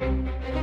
Thank you.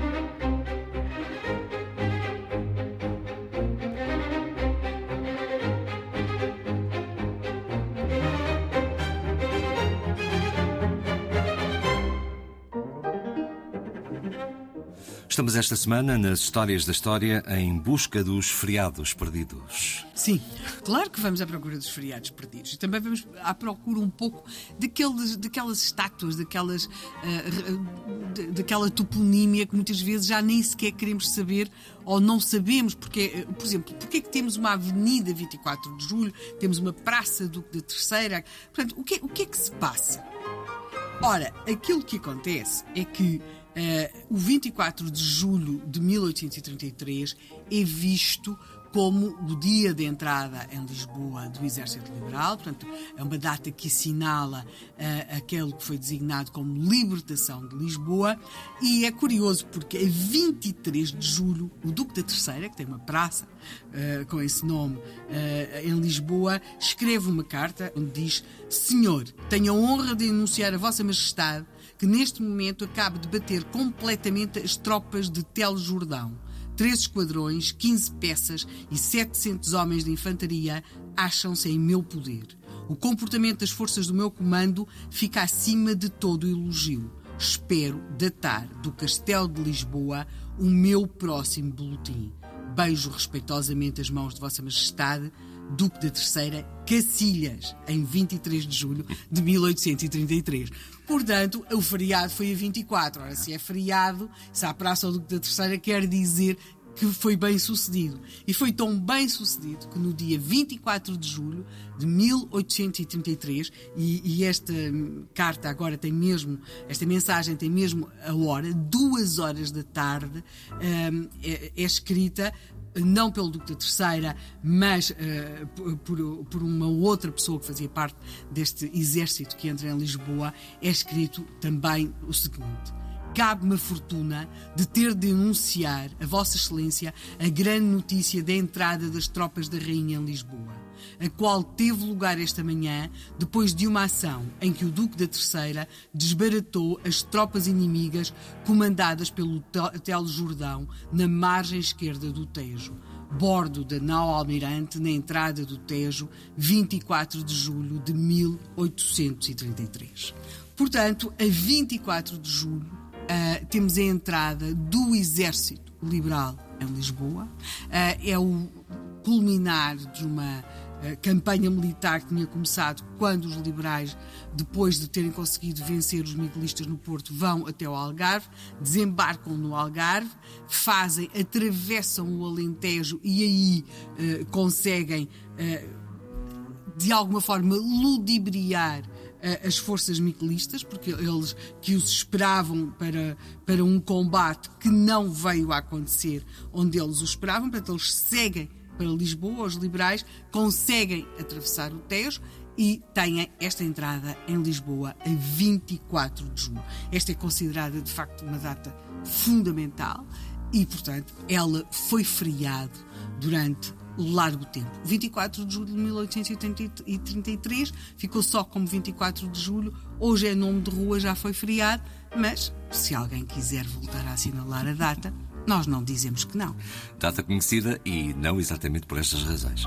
Estamos esta semana nas Histórias da História em busca dos feriados perdidos. Sim, claro que vamos à procura dos feriados perdidos. E também vamos à procura um pouco daqueles, daquelas estátuas, daquelas, uh, daquela toponímia que muitas vezes já nem sequer queremos saber ou não sabemos. Porque, uh, por exemplo, porque é que temos uma avenida 24 de Julho, temos uma praça Duque da Terceira? Portanto, o que, o que é que se passa? Ora, aquilo que acontece é que Uh, o 24 de julho de 1833 é visto como o dia de entrada em Lisboa do Exército Liberal, portanto, é uma data que assinala uh, aquele que foi designado como libertação de Lisboa, e é curioso porque a 23 de julho, o Duque da Terceira, que tem uma praça uh, com esse nome uh, em Lisboa, escreve uma carta onde diz: Senhor, tenho a honra de anunciar a Vossa Majestade que neste momento acaba de bater completamente as tropas de Tel Jordão Três esquadrões, 15 peças e 700 homens de infantaria acham-se em meu poder. O comportamento das forças do meu comando fica acima de todo elogio. Espero datar do Castelo de Lisboa o meu próximo boletim. Beijo respeitosamente as mãos de Vossa Majestade, Duque da Terceira, Cacilhas, em 23 de julho de 1833. Portanto, o feriado foi a 24. Ora, se é feriado, se há praça ao Duque da Terceira, quer dizer que foi bem sucedido. E foi tão bem sucedido que no dia 24 de julho de 1833, e, e, esta carta agora tem mesmo, esta mensagem tem mesmo a hora, duas horas da tarde, um, é, é escrita não pelo Duque da Terceira, mas uh, por, por, uma outra pessoa que fazia parte deste exército que entra em Lisboa, é escrito também o seguinte cabe-me a fortuna de ter de anunciar a Vossa Excelência a grande notícia da entrada das tropas da Rainha em Lisboa, a qual teve lugar esta manhã depois de uma ação em que o Duque da Terceira desbaratou as tropas inimigas comandadas pelo Telo Jordão na margem esquerda do Tejo bordo da nau Almirante na entrada do Tejo, 24 de julho de 1833. Portanto, a 24 de julho, temos a entrada do Exército Liberal em Lisboa. Uh, é o culminar de uma uh, campanha militar que tinha começado quando os liberais, depois de terem conseguido vencer os miguelistas no Porto, vão até o Algarve, desembarcam no Algarve, fazem, atravessam o Alentejo e aí conseguem de alguma forma ludibriar as forças miquelistas, porque eles que os esperavam para, para um combate que não veio a acontecer onde eles o esperavam, portanto, eles seguem para Lisboa, os liberais conseguem atravessar o Tejo e têm esta entrada em Lisboa a 24 de junho. Esta é considerada de facto uma data fundamental e, portanto, ela foi feriado durante largo tempo. 24 de julho de 1833 ficou só como 24 de julho. Hoje é nome de rua, já foi feriado, mas se alguém quiser voltar a assinalar a data, nós não dizemos que não. Data conhecida e não exatamente por estas razões.